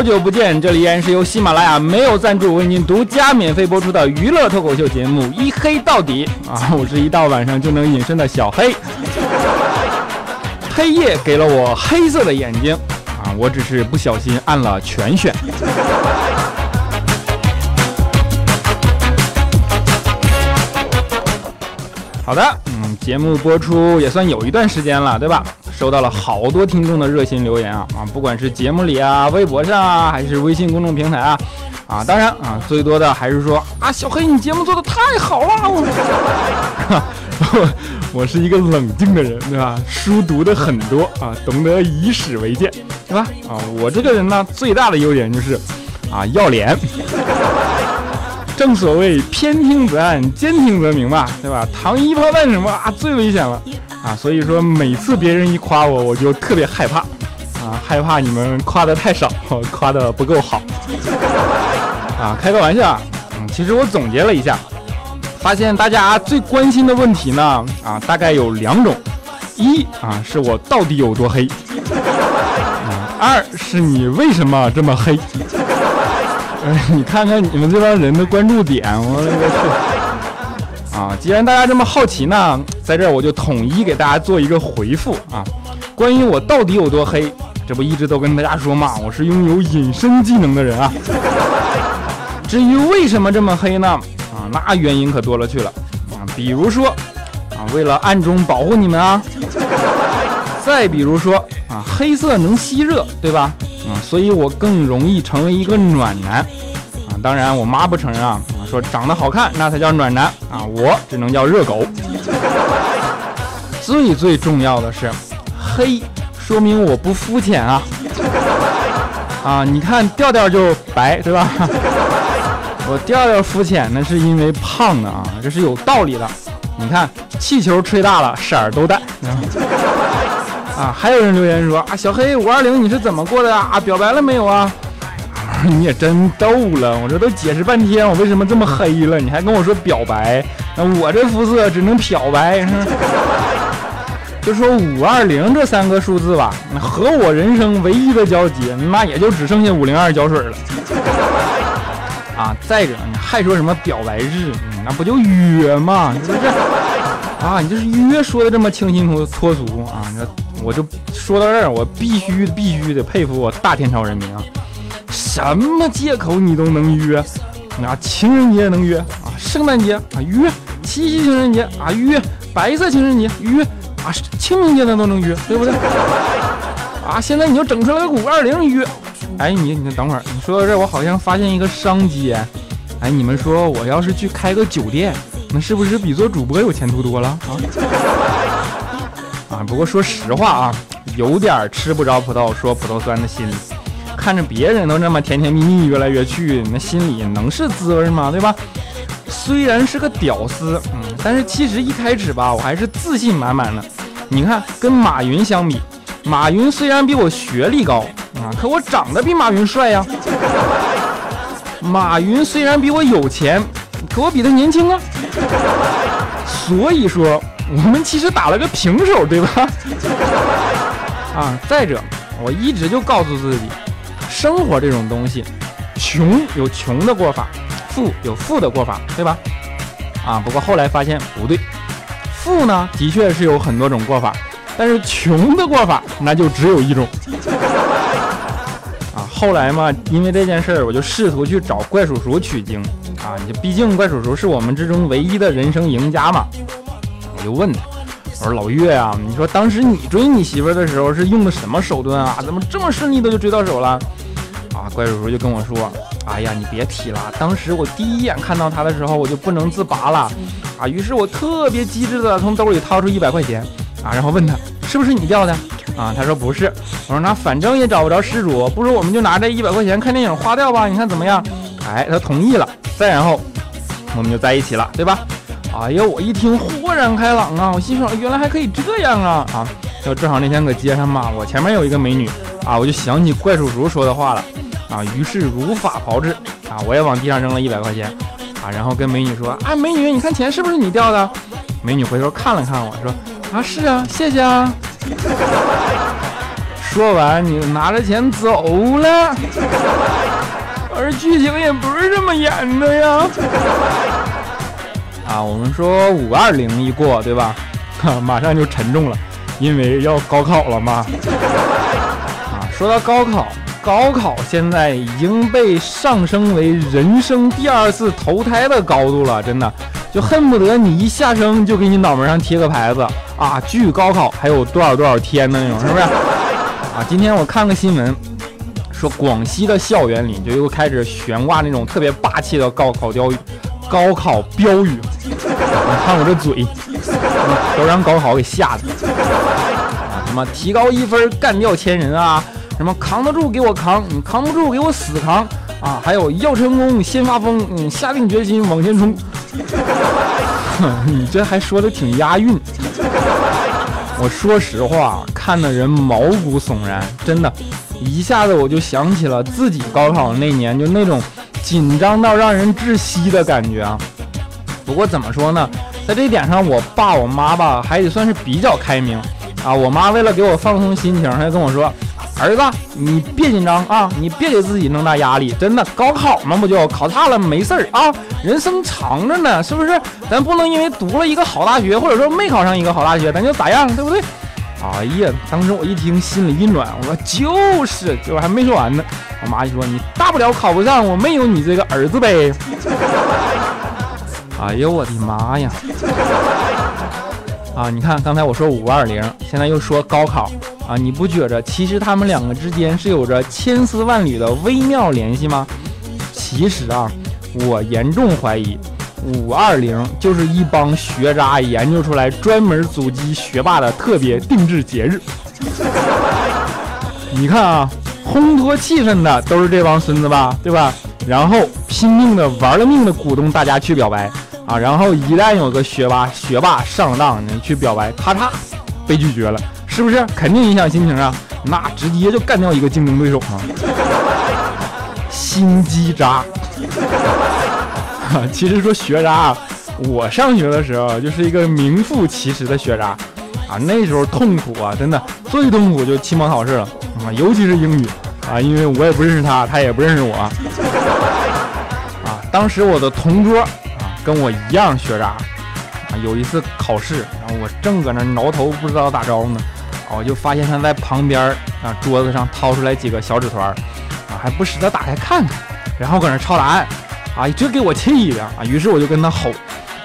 好久不见，这里依然是由喜马拉雅没有赞助为您独家免费播出的娱乐脱口秀节目《一黑到底》啊！我是一到晚上就能隐身的小黑，黑夜给了我黑色的眼睛啊！我只是不小心按了全选。好的，嗯，节目播出也算有一段时间了，对吧？收到了好多听众的热心留言啊啊，不管是节目里啊、微博上啊，还是微信公众平台啊，啊，当然啊，最多的还是说啊，小黑你节目做的太好了，我我是一个冷静的人，对吧？书读的很多啊，懂得以史为鉴，对吧？啊，我这个人呢，最大的优点就是啊，要脸。正所谓偏听则暗，兼听则明吧，对吧？糖衣炮弹什么啊，最危险了啊！所以说每次别人一夸我，我就特别害怕啊，害怕你们夸的太少，夸的不够好啊。开个玩笑啊，嗯，其实我总结了一下，发现大家最关心的问题呢啊，大概有两种：一啊，是我到底有多黑；啊，二是你为什么这么黑。哎，你看看你们这帮人的关注点，我勒个去！啊，既然大家这么好奇呢，在这儿我就统一给大家做一个回复啊。关于我到底有多黑，这不一直都跟大家说嘛，我是拥有隐身技能的人啊。至于为什么这么黑呢？啊，那原因可多了去了啊。比如说啊，为了暗中保护你们啊。再比如说啊，黑色能吸热，对吧？啊，所以我更容易成为一个暖男啊！当然，我妈不承认啊，说长得好看那才叫暖男啊，我只能叫热狗。最最重要的是，黑说明我不肤浅啊！啊，你看调调就白，对吧？我调调肤浅那是因为胖的啊，这是有道理的。你看气球吹大了，色儿都淡。啊，还有人留言说啊，小黑五二零你是怎么过的啊？表白了没有啊？你也真逗了，我这都解释半天，我为什么这么黑了，你还跟我说表白？那我这肤色只能漂白。就说五二零这三个数字吧，和我人生唯一的交集，那也就只剩下五零二胶水了。啊，再者你还说什么表白日？那不就约吗？是不是？啊，你这是约说的这么清新脱脱俗啊？你说。我就说到这儿，我必须必须得佩服我大天朝人民啊！什么借口你都能约，啊，情人节能约啊，圣诞节啊约，七夕情人节啊约，白色情人节约啊，清明节咱都能约，对不对？啊，现在你就整出来个五二零约，哎，你你等会儿，你说到这儿，我好像发现一个商机，哎，你们说我要是去开个酒店，那是不是比做主播有前途多了啊？啊，不过说实话啊，有点吃不着葡萄说葡萄酸的心理。看着别人都那么甜甜蜜蜜，越来越去，那心里能是滋味吗？对吧？虽然是个屌丝，嗯，但是其实一开始吧，我还是自信满满的。你看，跟马云相比，马云虽然比我学历高啊，可我长得比马云帅呀。马云虽然比我有钱，可我比他年轻啊。所以说。我们其实打了个平手，对吧？啊，再者，我一直就告诉自己，生活这种东西，穷有穷的过法，富有富的过法，对吧？啊，不过后来发现不对，富呢的确是有很多种过法，但是穷的过法那就只有一种。啊，后来嘛，因为这件事儿，我就试图去找怪叔叔取经啊，你毕竟怪叔叔是我们之中唯一的人生赢家嘛。我就问他，我说老岳啊，你说当时你追你媳妇的时候是用的什么手段啊？怎么这么顺利的就追到手了？啊，怪叔叔就跟我说，哎呀，你别提了，当时我第一眼看到他的时候，我就不能自拔了，啊，于是我特别机智的从兜里掏出一百块钱，啊，然后问他 是不是你掉的？啊，他说不是。我说那反正也找不着失主，不如我们就拿这一百块钱看电影花掉吧，你看怎么样？哎，他同意了。再然后，我们就在一起了，对吧？哎呀，我一听豁然开朗啊！我心想原来还可以这样啊！啊，就正好那天搁街上嘛，我前面有一个美女啊，我就想起怪叔叔说的话了啊，于是如法炮制啊，我也往地上扔了一百块钱啊，然后跟美女说啊，美女，你看钱是不是你掉的？美女回头看了看我说啊，是啊，谢谢啊。说完你拿着钱走了，而剧情也不是这么演的呀。啊，我们说五二零一过，对吧？马上就沉重了，因为要高考了嘛。啊，说到高考，高考现在已经被上升为人生第二次投胎的高度了，真的，就恨不得你一下生就给你脑门上贴个牌子啊，距高考还有多少多少天的那种，是不是？啊，今天我看个新闻，说广西的校园里就又开始悬挂那种特别霸气的高考标语。高考标语，你看我这嘴，都让高考给吓的。啊，什么提高一分干掉千人啊，什么扛得住给我扛，你扛不住给我死扛啊，还有要成功先发疯，嗯，下定决心往前冲。哼 你这还说的挺押韵。我说实话，看的人毛骨悚然，真的，一下子我就想起了自己高考那年，就那种。紧张到让人窒息的感觉啊！不过怎么说呢，在这一点上，我爸我妈吧还得算是比较开明啊。我妈为了给我放松心情，还跟我说：“儿子，你别紧张啊，你别给自己弄大压力。真的，高考嘛，不就考差了没事儿啊？人生长着呢，是不是？咱不能因为读了一个好大学，或者说没考上一个好大学，咱就咋样，对不对？”哎呀，当时我一听，心里一暖，我说就是，就还没说完呢，我妈就说你大不了考不上，我没有你这个儿子呗。哎呦我的妈呀！啊，你看刚才我说五二零，现在又说高考啊，你不觉着其实他们两个之间是有着千丝万缕的微妙联系吗？其实啊，我严重怀疑。五二零就是一帮学渣研究出来专门阻击学霸的特别定制节日。你看啊，烘托气氛的都是这帮孙子吧，对吧？然后拼命的玩了命的鼓动大家去表白啊，然后一旦有个学霸学霸上当，你去表白，咔嚓被拒绝了，是不是？肯定影响心情啊，那直接就干掉一个竞争对手啊，心机渣。其实说学渣，我上学的时候就是一个名副其实的学渣啊！那时候痛苦啊，真的最痛苦就期末考试了啊，尤其是英语啊，因为我也不认识他，他也不认识我啊。当时我的同桌，跟我一样学渣啊，有一次考试，然后我正搁那挠头，不知道咋着呢，啊我就发现他在旁边啊桌子上掏出来几个小纸团啊，还不时的打开看看，然后搁那抄答案。啊，这给我气的啊！于是我就跟他吼，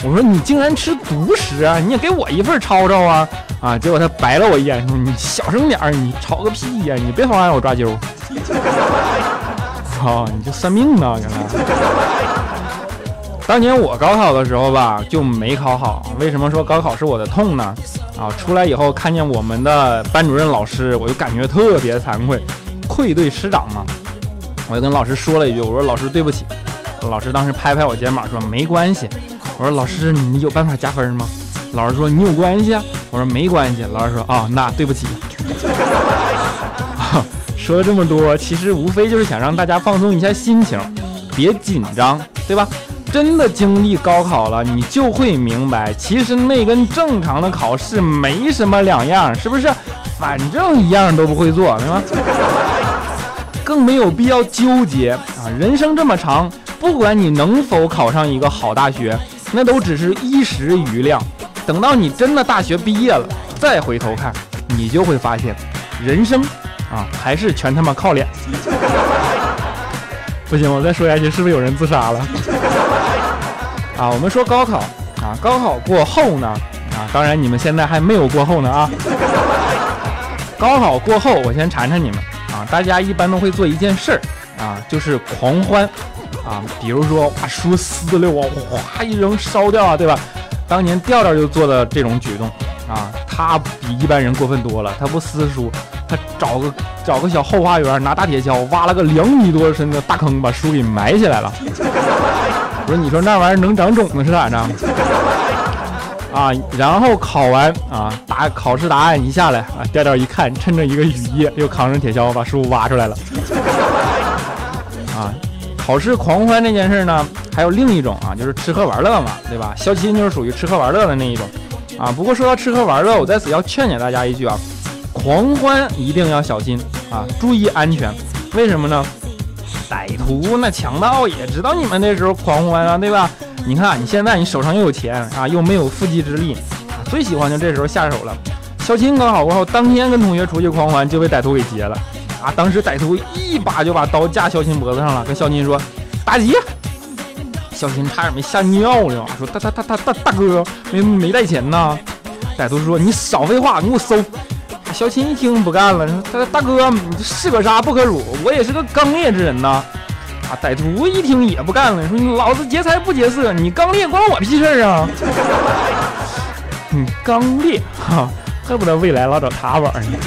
我说：“你竟然吃独食啊！你也给我一份抄抄啊！”啊！结果他白了我一眼，说：“你小声点儿，你吵个屁呀！你别妨碍我抓阄。”操！你就算命呢，原来。当年我高考的时候吧，就没考好。为什么说高考是我的痛呢？啊！出来以后看见我们的班主任老师，我就感觉特别惭愧，愧对师长嘛。我就跟老师说了一句：“我说老师对不起。”老师当时拍拍我肩膀说：“没关系。”我说：“老师，你有办法加分吗？”老师说：“你有关系啊。”我说：“没关系。”老师说：“啊，那对不起。”说了这么多，其实无非就是想让大家放松一下心情，别紧张，对吧？真的经历高考了，你就会明白，其实那跟正常的考试没什么两样，是不是？反正一样都不会做，对吗？更没有必要纠结啊！人生这么长。不管你能否考上一个好大学，那都只是一时余量。等到你真的大学毕业了，再回头看，你就会发现，人生啊，还是全他妈靠脸。不行，我再说下去，是不是有人自杀了？啊，我们说高考啊，高考过后呢，啊，当然你们现在还没有过后呢啊。高考过后，我先馋馋你们啊，大家一般都会做一件事儿啊，就是狂欢。啊，比如说把书撕了，我哗一扔烧掉啊，对吧？当年调调就做的这种举动啊，他比一般人过分多了。他不撕书，他找个找个小后花园，拿大铁锹挖了个两米多深的大坑，把书给埋起来了。不是你说那玩意儿能长种子是咋着？啊，然后考完啊，答考试答案一下来啊，调调一看，趁着一个雨夜，又扛着铁锹把树挖出来了。啊。考试狂欢这件事呢，还有另一种啊，就是吃喝玩乐嘛，对吧？相亲就是属于吃喝玩乐的那一种啊。不过说到吃喝玩乐，我在此要劝解大家一句啊，狂欢一定要小心啊，注意安全。为什么呢？歹徒那强盗也知道你们那时候狂欢啊，对吧？你看你现在你手上又有钱啊，又没有缚鸡之力，啊最喜欢就这时候下手了。校庆刚好过后，当天跟同学出去狂欢就被歹徒给劫了啊！当时歹徒一把就把刀架校庆脖子上了，跟校庆说打劫。校庆差点没吓尿了，说大大大大大大哥没没带钱呐。歹徒说你少废话，你给我搜。小青一听不干了，说：“他大哥，士可杀不可辱，我也是个刚烈之人呐。”啊，歹徒一听也不干了，说：“你老子劫财不劫色，你刚烈关我屁事啊！” 你刚烈哈，恨不得未来老找他玩呢。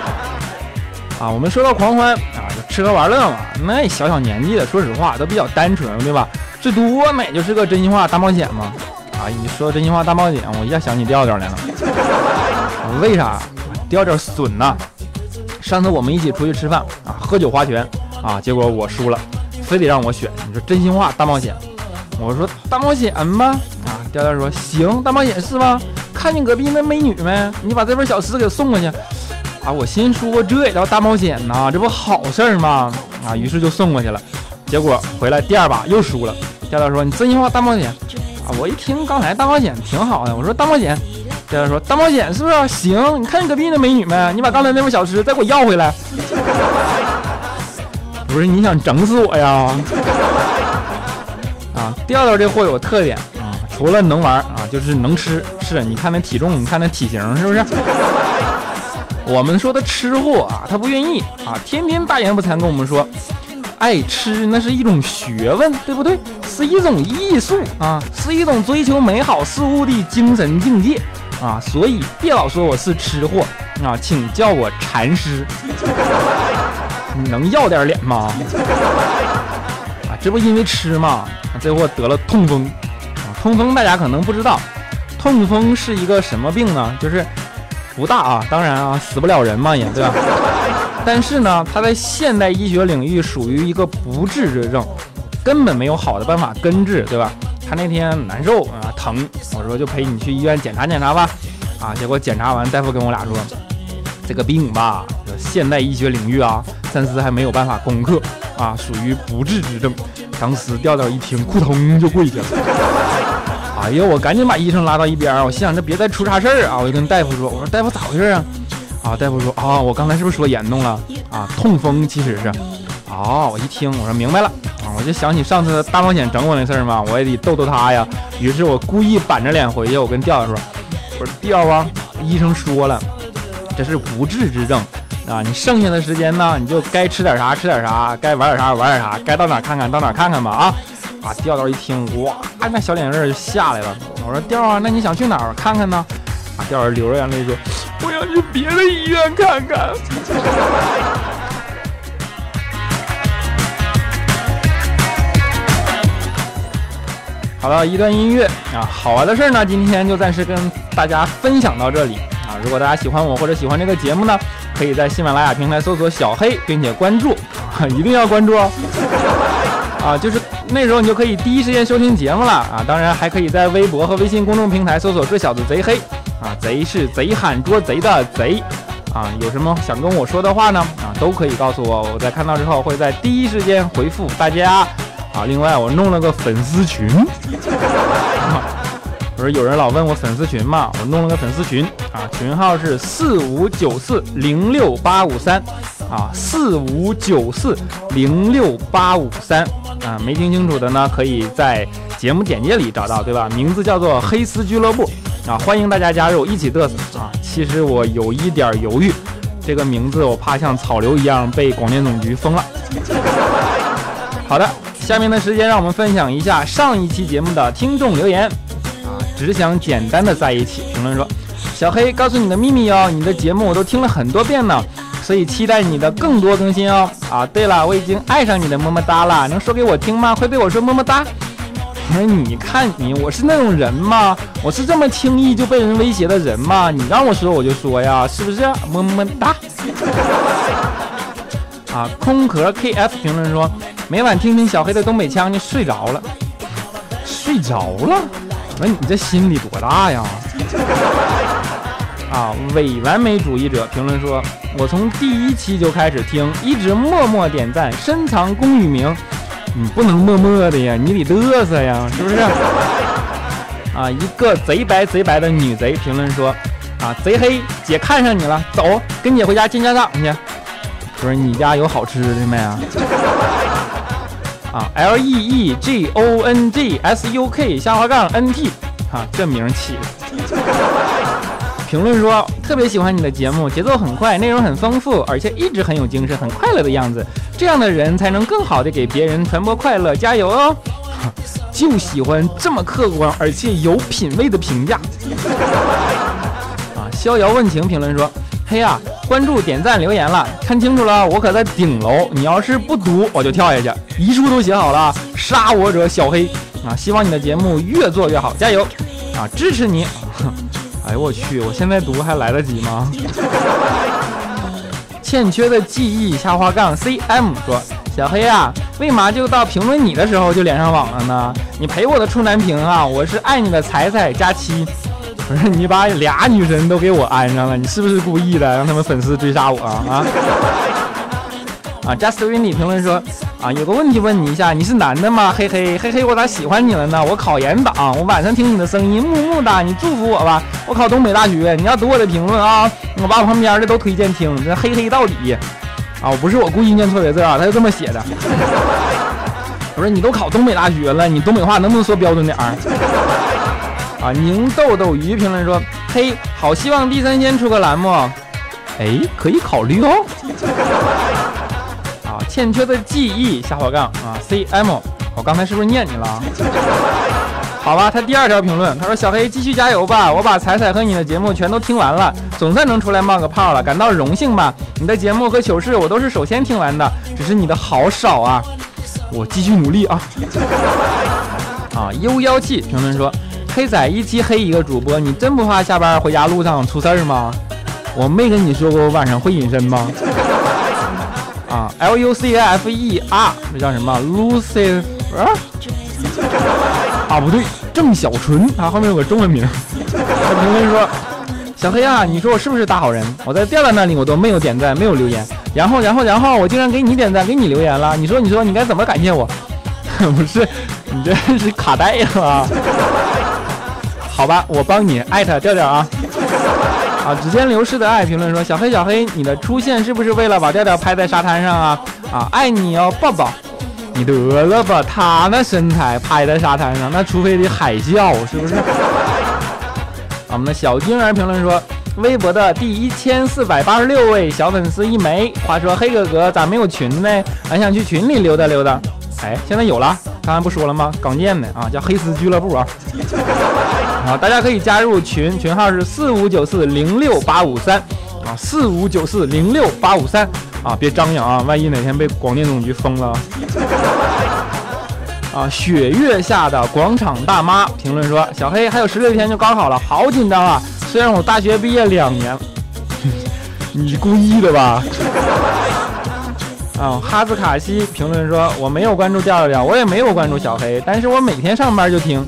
啊，我们说到狂欢啊，就吃喝玩乐嘛。那小小年纪的，说实话都比较单纯，对吧？最多那也就是个真心话大冒险嘛。啊，一说真心话大冒险，我一下想起调调来了。为啥？调调损呐！上次我们一起出去吃饭啊，喝酒划拳啊，结果我输了，非得让我选。你说真心话大冒险，我说大冒险吧啊，调调说行，大冒险是吗？看见隔壁那美女没？你把这份小吃给送过去啊！我心说这也叫大冒险呐？这不好事儿吗？啊，于是就送过去了。结果回来第二把又输了。调调说你真心话大冒险啊！我一听刚才大冒险挺好的，我说大冒险。接着说大冒险是不是？行，你看你隔壁那美女没？你把刚才那份小吃再给我要回来。不是你想整死我呀？啊，调调这货有特点啊，除了能玩啊，就是能吃。是，你看那体重，你看那体型，是不是？我们说的吃货啊，他不愿意啊，天天大言不惭跟我们说，爱吃那是一种学问，对不对？是一种艺术啊，是一种追求美好事物的精神境界。啊，所以别老说我是吃货啊，请叫我禅师。你能要点脸吗？啊，这不因为吃吗？这货得了痛风。啊，痛风大家可能不知道，痛风是一个什么病呢？就是不大啊，当然啊，死不了人嘛也对吧？但是呢，它在现代医学领域属于一个不治之症，根本没有好的办法根治，对吧？他那天难受啊，疼，我说就陪你去医院检查检查吧，啊，结果检查完，大夫跟我俩说，这个病吧，现代医学领域啊，暂时还没有办法攻克啊，属于不治之症。当时调调一听，扑通就跪下了。哎呀，我赶紧把医生拉到一边，我心想这别再出啥事儿啊，我就跟大夫说，我说大夫咋回事啊？啊，大夫说啊，我刚才是不是说严重了啊？痛风其实是。哦，我一听，我说明白了。就想起上次大冒险整我那事儿嘛，我也得逗逗他呀。于是我故意板着脸回去，我跟调调说：“我说调啊，医生说了，这是不治之症啊。你剩下的时间呢，你就该吃点啥吃点啥，该玩点啥玩点啥，该到哪看看到哪看看吧啊！”啊，调调一听，哇，那小脸泪就下来了。我说：“调啊，那你想去哪儿看看呢？”啊，调儿流着眼泪说：“我想去别的医院看看。”好了一段音乐啊，好玩的事儿呢，今天就暂时跟大家分享到这里啊。如果大家喜欢我或者喜欢这个节目呢，可以在喜马拉雅平台搜索小黑，并且关注啊，一定要关注哦。啊，就是那时候你就可以第一时间收听节目了啊。当然还可以在微博和微信公众平台搜索“这小子贼黑”啊，贼是贼喊捉贼的贼啊。有什么想跟我说的话呢？啊，都可以告诉我，我在看到之后会在第一时间回复大家。啊，另外我弄了个粉丝群，啊不是有人老问我粉丝群嘛，我弄了个粉丝群啊，群号是四五九四零六八五三啊，四五九四零六八五三啊，没听清楚的呢，可以在节目简介里找到，对吧？名字叫做黑丝俱乐部啊，欢迎大家加入，一起嘚瑟啊。其实我有一点犹豫，这个名字我怕像草榴一样被广电总局封了。好的。下面的时间，让我们分享一下上一期节目的听众留言。啊，只想简单的在一起。评论说：“小黑，告诉你的秘密哦，你的节目我都听了很多遍呢，所以期待你的更多更新哦。”啊，对了，我已经爱上你的么么哒了，能说给我听吗？会对我说么么哒？哎，你看你，我是那种人吗？我是这么轻易就被人威胁的人吗？你让我说我就说呀，是不是？么么哒。啊，空壳 KF 评论说。每晚听听小黑的东北腔就睡着了，睡着了？那你这心里多大呀？啊，伪完美主义者评论说：“我从第一期就开始听，一直默默点赞，深藏功与名。你不能默默的呀，你得嘚瑟呀，是不是？”啊，一个贼白贼白的女贼评论说：“啊，贼黑，姐看上你了，走，跟姐回家见家长去。不是你家有好吃的没啊？”啊，L E E G O N G S U K 下滑杠 N T，哈，这名起的。评论说特别喜欢你的节目，节奏很快，内容很丰富，而且一直很有精神，很快乐的样子。这样的人才能更好的给别人传播快乐，加油哦！就喜欢这么客观而且有品位的评价。啊，逍遥问情评论说：嘿呀，关注、点赞、留言了，看清楚了，我可在顶楼。你要是不读，我就跳下去。遗书都写好了，杀我者小黑。啊，希望你的节目越做越好，加油！啊，支持你。哎呦我去！我现在读还来得及吗？欠缺的记忆下滑杠 cm 说：小黑啊，为嘛就到评论你的时候就连上网了呢？你陪我的处男屏啊，我是爱你的彩彩佳期。不 是你把俩女神都给我安上了，你是不是故意的，让他们粉丝追杀我啊？啊，Just Winnie 评论说。啊，有个问题问你一下，你是男的吗？嘿嘿嘿嘿，我咋喜欢你了呢？我考研党，我晚上听你的声音，木木的，你祝福我吧。我考东北大学，你要读我的评论啊，我把我旁边的都推荐听，这嘿嘿到底。啊，不是我故意念错别字啊，他就这么写的。不是你都考东北大学了，你东北话能不能说标准点儿？啊，宁豆豆鱼评论说，嘿，好希望第三天出个栏目，哎，可以考虑哦。啊欠缺的记忆下滑杠啊，C M，我刚才是不是念你了？好吧，他第二条评论，他说小黑继续加油吧，我把彩彩和你的节目全都听完了，总算能出来冒个泡了，感到荣幸吧？你的节目和糗事我都是首先听完的，只是你的好少啊，我继续努力啊。啊，幽妖气评论说，黑仔一期黑一个主播，你真不怕下班回家路上出事儿吗？我没跟你说过我晚上会隐身吗？啊，L U C F E R，那叫什么？Lucifer？啊，不对，郑小纯，他后面有个中文名。他评论说：“小黑啊，你说我是不是大好人？我在调调那里我都没有点赞，没有留言，然后，然后，然后我竟然给你点赞，给你留言了。你说，你说你该怎么感谢我？不是，你这是卡带了。好吧，我帮你艾特调调啊。”啊！指尖流逝的爱评论说：“小黑小黑，你的出现是不是为了把调调拍在沙滩上啊？啊，爱你哦，抱抱！你得了吧，他那身材拍在沙滩上，那除非得海啸，是不是？” 我们的小金儿评论说：“微博的第一千四百八十六位小粉丝一枚。话说黑哥哥咋没有群呢？俺想去群里溜达溜达。哎，现在有了，刚才不说了吗？刚建的啊，叫黑丝俱乐部啊。”好，大家可以加入群，群号是四五九四零六八五三啊，四五九四零六八五三啊，别张扬啊，万一哪天被广电总局封了啊！雪月下的广场大妈评论说：“小黑还有十六天就高考了，好紧张啊！虽然我大学毕业两年，你故意的吧？”啊，哈兹卡西评论说：“我没有关注调调，我也没有关注小黑，但是我每天上班就听。”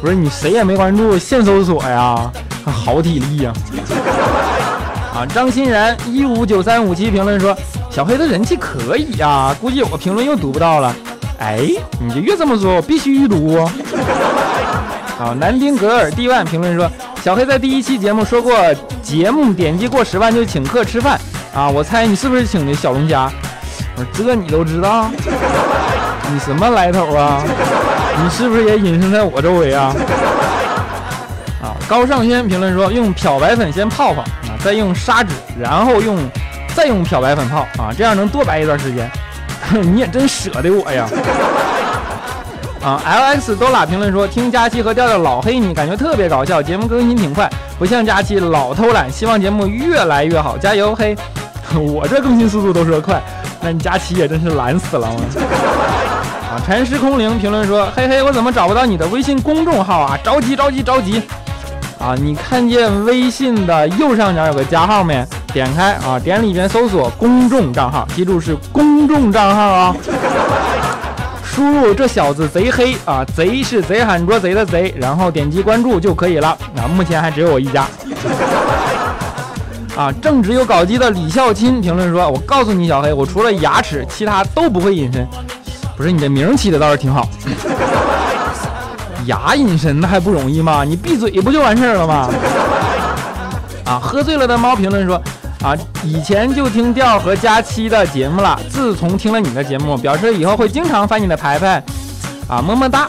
不是你谁也没关注，现搜索呀，好体力呀！啊，张欣然一五九三五七评论说，小黑的人气可以呀，估计有个评论又读不到了。哎，你就越这么说，我必须预读。啊，南丁格尔 D 万评论说，小黑在第一期节目说过，节目点击过十万就请客吃饭啊，我猜你是不是请的小龙虾？我说这你都知道，你什么来头啊？你是不是也隐身在我周围啊？啊，高尚轩评论说用漂白粉先泡泡啊，再用砂纸，然后用再用漂白粉泡啊，这样能多白一段时间。你也真舍得我呀！啊，L X 多拉评论说听佳期和调调老黑你，感觉特别搞笑，节目更新挺快，不像佳期老偷懒，希望节目越来越好，加油嘿！我这更新速度都说快，那你佳期也真是懒死了。啊！禅师空灵评论说：“嘿嘿，我怎么找不到你的微信公众号啊？着急着急着急！啊，你看见微信的右上角有个加号没？点开啊，点里边搜索公众账号，记住是公众账号啊！输入这小子贼黑啊，贼是贼喊捉贼的贼，然后点击关注就可以了。啊，目前还只有我一家。”啊，正直又搞基的李孝钦评论说：“我告诉你，小黑，我除了牙齿，其他都不会隐身。不是你这名起的倒是挺好，牙隐身那还不容易吗？你闭嘴不就完事儿了吗？”啊，喝醉了的猫评论说：“啊，以前就听调和佳期的节目了，自从听了你的节目，表示以后会经常翻你的牌牌。啊，么么哒，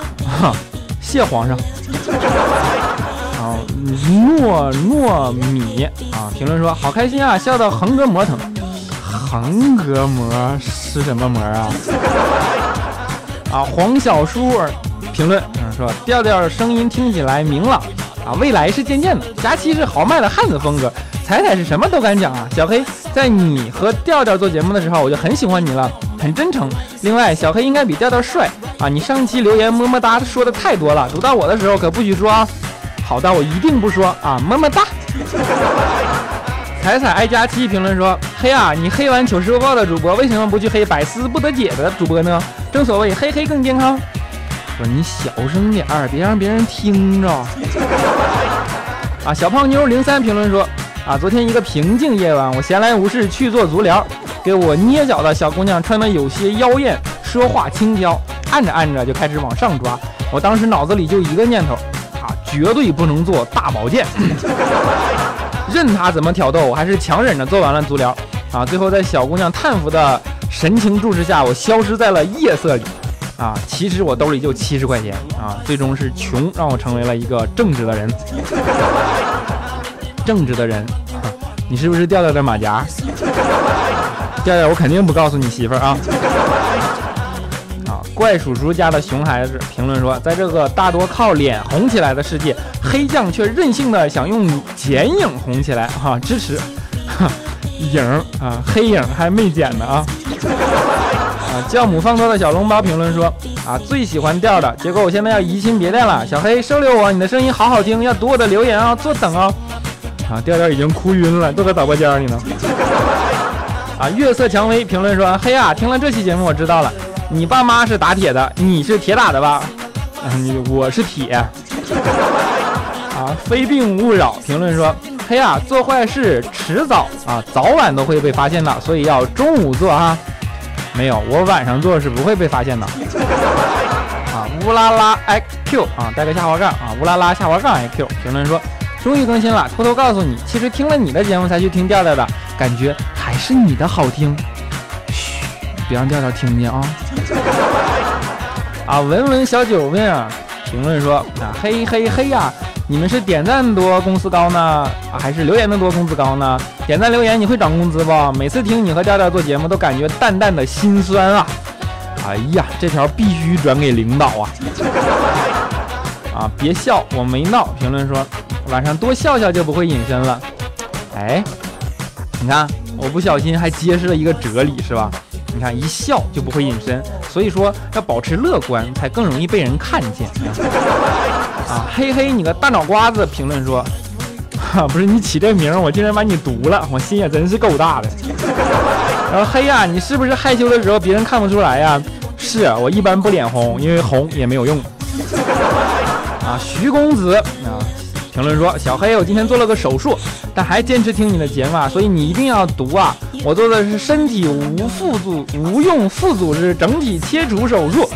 谢皇上。”啊糯糯米啊！评论说好开心啊，笑到横膈膜疼。横膈膜是什么膜啊？啊，黄小叔评论说调调声音听起来明朗啊，未来是渐渐的。佳期是豪迈的汉子风格，彩彩是什么都敢讲啊。小黑在你和调调做节目的时候，我就很喜欢你了，很真诚。另外，小黑应该比调调帅啊。你上期留言么么哒说的太多了，读到我的时候可不许说啊。好的，我一定不说啊，么么哒。彩彩爱佳期评论说：黑啊，你黑完糗事播报的主播，为什么不去黑百思不得解的主播呢？正所谓黑黑更健康。说你小声点儿，别让别人听着。啊，小胖妞零三评论说：啊，昨天一个平静夜晚，我闲来无事去做足疗，给我捏脚的小姑娘穿的有些妖艳，说话轻佻，按着按着就开始往上抓，我当时脑子里就一个念头。啊绝对不能做大保健，任他怎么挑逗，我还是强忍着做完了足疗啊！最后在小姑娘叹服的神情注视下，我消失在了夜色里啊！其实我兜里就七十块钱啊！最终是穷让我成为了一个正直的人，正直的人，你是不是掉掉的马甲？掉掉，我肯定不告诉你媳妇儿啊！怪叔叔家的熊孩子评论说：“在这个大多靠脸红起来的世界，黑酱却任性的想用剪影红起来。”哈，支持。影啊，黑影还没剪呢啊。啊，酵母放多的小笼包评论说：“啊，最喜欢调的，结果我现在要移情别恋了。小黑收留我，你的声音好好听，要读我的留言啊，坐等哦。”啊，调调已经哭晕了，都在导播间里呢。啊，月色蔷薇评论说：“嘿啊，听了这期节目，我知道了。”你爸妈是打铁的，你是铁打的吧？啊你我是铁。啊，非病勿扰。评论说：嘿呀，做坏事迟早啊，早晚都会被发现的，所以要中午做啊。没有，我晚上做是不会被发现的。啊，乌拉拉 iq 啊，带个下滑杠啊，乌拉拉下滑杠 iq。评论说：终于更新了，偷偷告诉你，其实听了你的节目才去听调调的，感觉还是你的好听。嘘别让调调听见啊！啊，文文小九问啊，评论说啊，嘿嘿嘿呀，你们是点赞多工资高呢，还是留言的多工资高呢？点赞留言你会涨工资不？每次听你和调调做节目都感觉淡淡的心酸啊！哎呀，这条必须转给领导啊！啊，别笑，我没闹。评论说晚上多笑笑就不会隐身了。哎，你看，我不小心还揭示了一个哲理，是吧？你看，一笑就不会隐身，所以说要保持乐观，才更容易被人看见。啊，嘿嘿，你个大脑瓜子！评论说，哈，不是你起这名，我竟然把你读了，我心也真是够大的。然后嘿呀，你是不是害羞的时候别人看不出来呀？是我一般不脸红，因为红也没有用。啊，徐公子啊。评论说：“小黑，我今天做了个手术，但还坚持听你的节目啊，所以你一定要读啊！我做的是身体无副组无用副组织整体切除手术，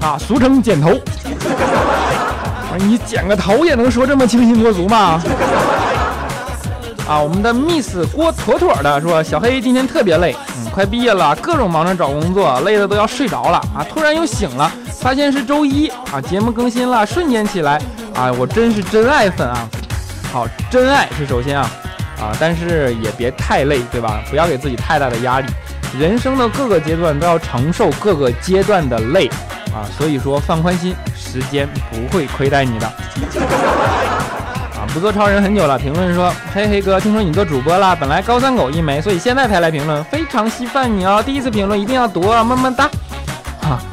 啊，俗称剪头。你剪个头也能说这么清新脱俗吗？啊，我们的 Miss 郭妥妥的说，小黑今天特别累，嗯，快毕业了，各种忙着找工作，累的都要睡着了啊！突然又醒了，发现是周一啊，节目更新了，瞬间起来。”啊，我真是真爱粉啊！好，真爱是首先啊，啊，但是也别太累，对吧？不要给自己太大的压力。人生的各个阶段都要承受各个阶段的累啊，所以说放宽心，时间不会亏待你的。啊，不做超人很久了，评论说，嘿嘿哥，听说你做主播了，本来高三狗一枚，所以现在才来评论，非常稀饭你哦，第一次评论一定要读啊，么么哒。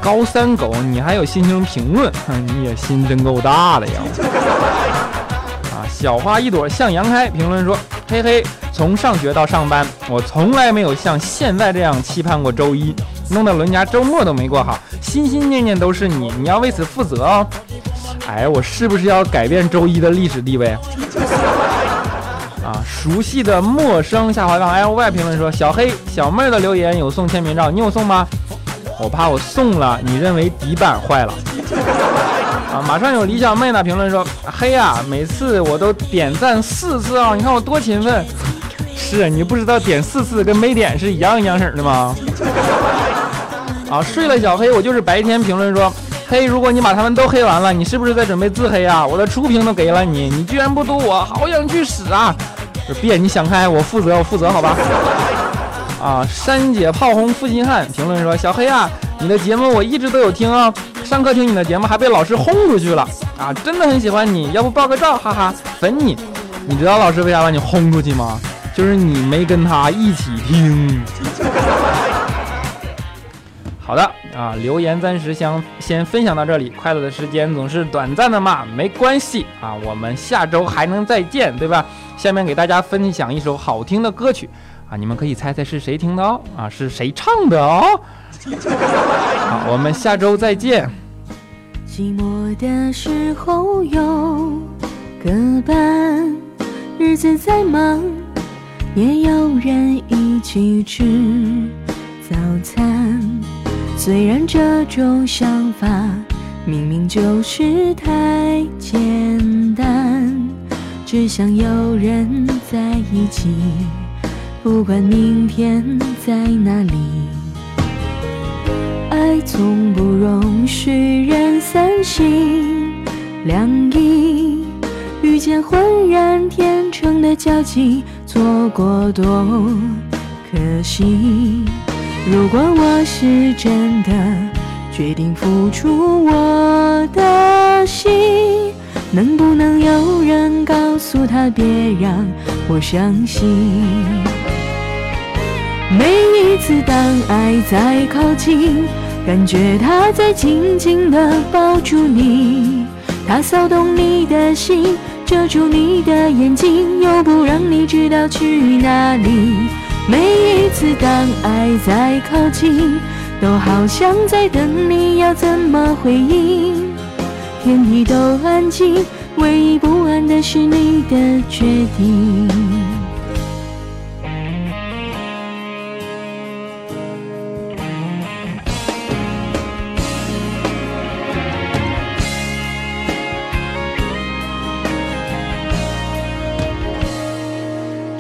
高三狗，你还有心情评论？哼你也心真够大的呀！小花一朵向阳开，评论说：嘿嘿，从上学到上班，我从来没有像现在这样期盼过周一，弄得伦家周末都没过好，心心念念都是你，你要为此负责哦！哎，我是不是要改变周一的历史地位？啊，熟悉的陌生下滑杠 L Y 评论说：“小黑小妹儿的留言有送签名照，你有送吗？我怕我送了，你认为底板坏了。”马上有李小妹呢评论说：“黑呀，每次我都点赞四次啊，你看我多勤奋。”是你不知道点四次跟没点是一样一样式的吗？啊，睡了小黑，我就是白天评论说。黑，如果你把他们都黑完了，你是不是在准备自黑啊？我的初评都给了你，你居然不读我，好想去死啊！别，你想开，我负责，我负责，好吧？啊，珊姐炮轰负心汉评论说：小黑啊，你的节目我一直都有听啊，上课听你的节目还被老师轰出去了啊！真的很喜欢你，要不报个照，哈哈，粉你。你知道老师为啥把你轰出去吗？就是你没跟他一起听。好的啊，留言暂时先先分享到这里。快乐的时间总是短暂的嘛，没关系啊，我们下周还能再见，对吧？下面给大家分享一首好听的歌曲啊，你们可以猜猜是谁听的哦，啊，是谁唱的哦？好，我们下周再见。寂寞的时候有个伴，日子再忙也有人一起吃早餐。虽然这种想法明明就是太简单，只想有人在一起，不管明天在哪里。爱从不容许人三心两意，遇见浑然天成的交集，错过多可惜。如果我是真的决定付出我的心，能不能有人告诉他别让我伤心？每一次当爱在靠近，感觉他在紧紧地抱住你，他骚动你的心，遮住你的眼睛，又不让你知道去哪里。每一次当爱在靠近，都好像在等你要怎么回应。天地都安静，唯一不安的是你的决定。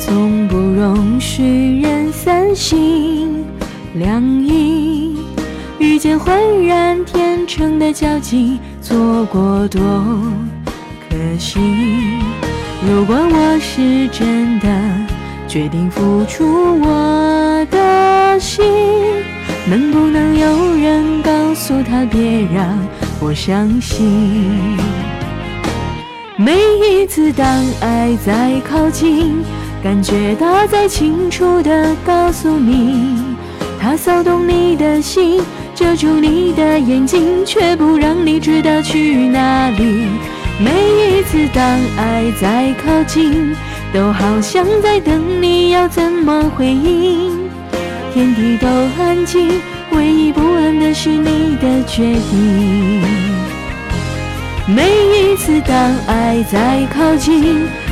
从不容许人三心两意，遇见浑然天成的交集，错过多可惜。如果我是真的决定付出我的心，能不能有人告诉他别让我伤心？每一次当爱在靠近。感觉他在清楚地告诉你，他骚动你的心，遮住你的眼睛，却不让你知道去哪里。每一次当爱在靠近，都好像在等你要怎么回应。天地都安静，唯一不安的是你的决定。每一次当爱在靠近。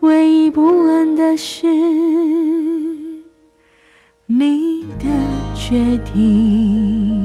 唯一不安的是你的决定。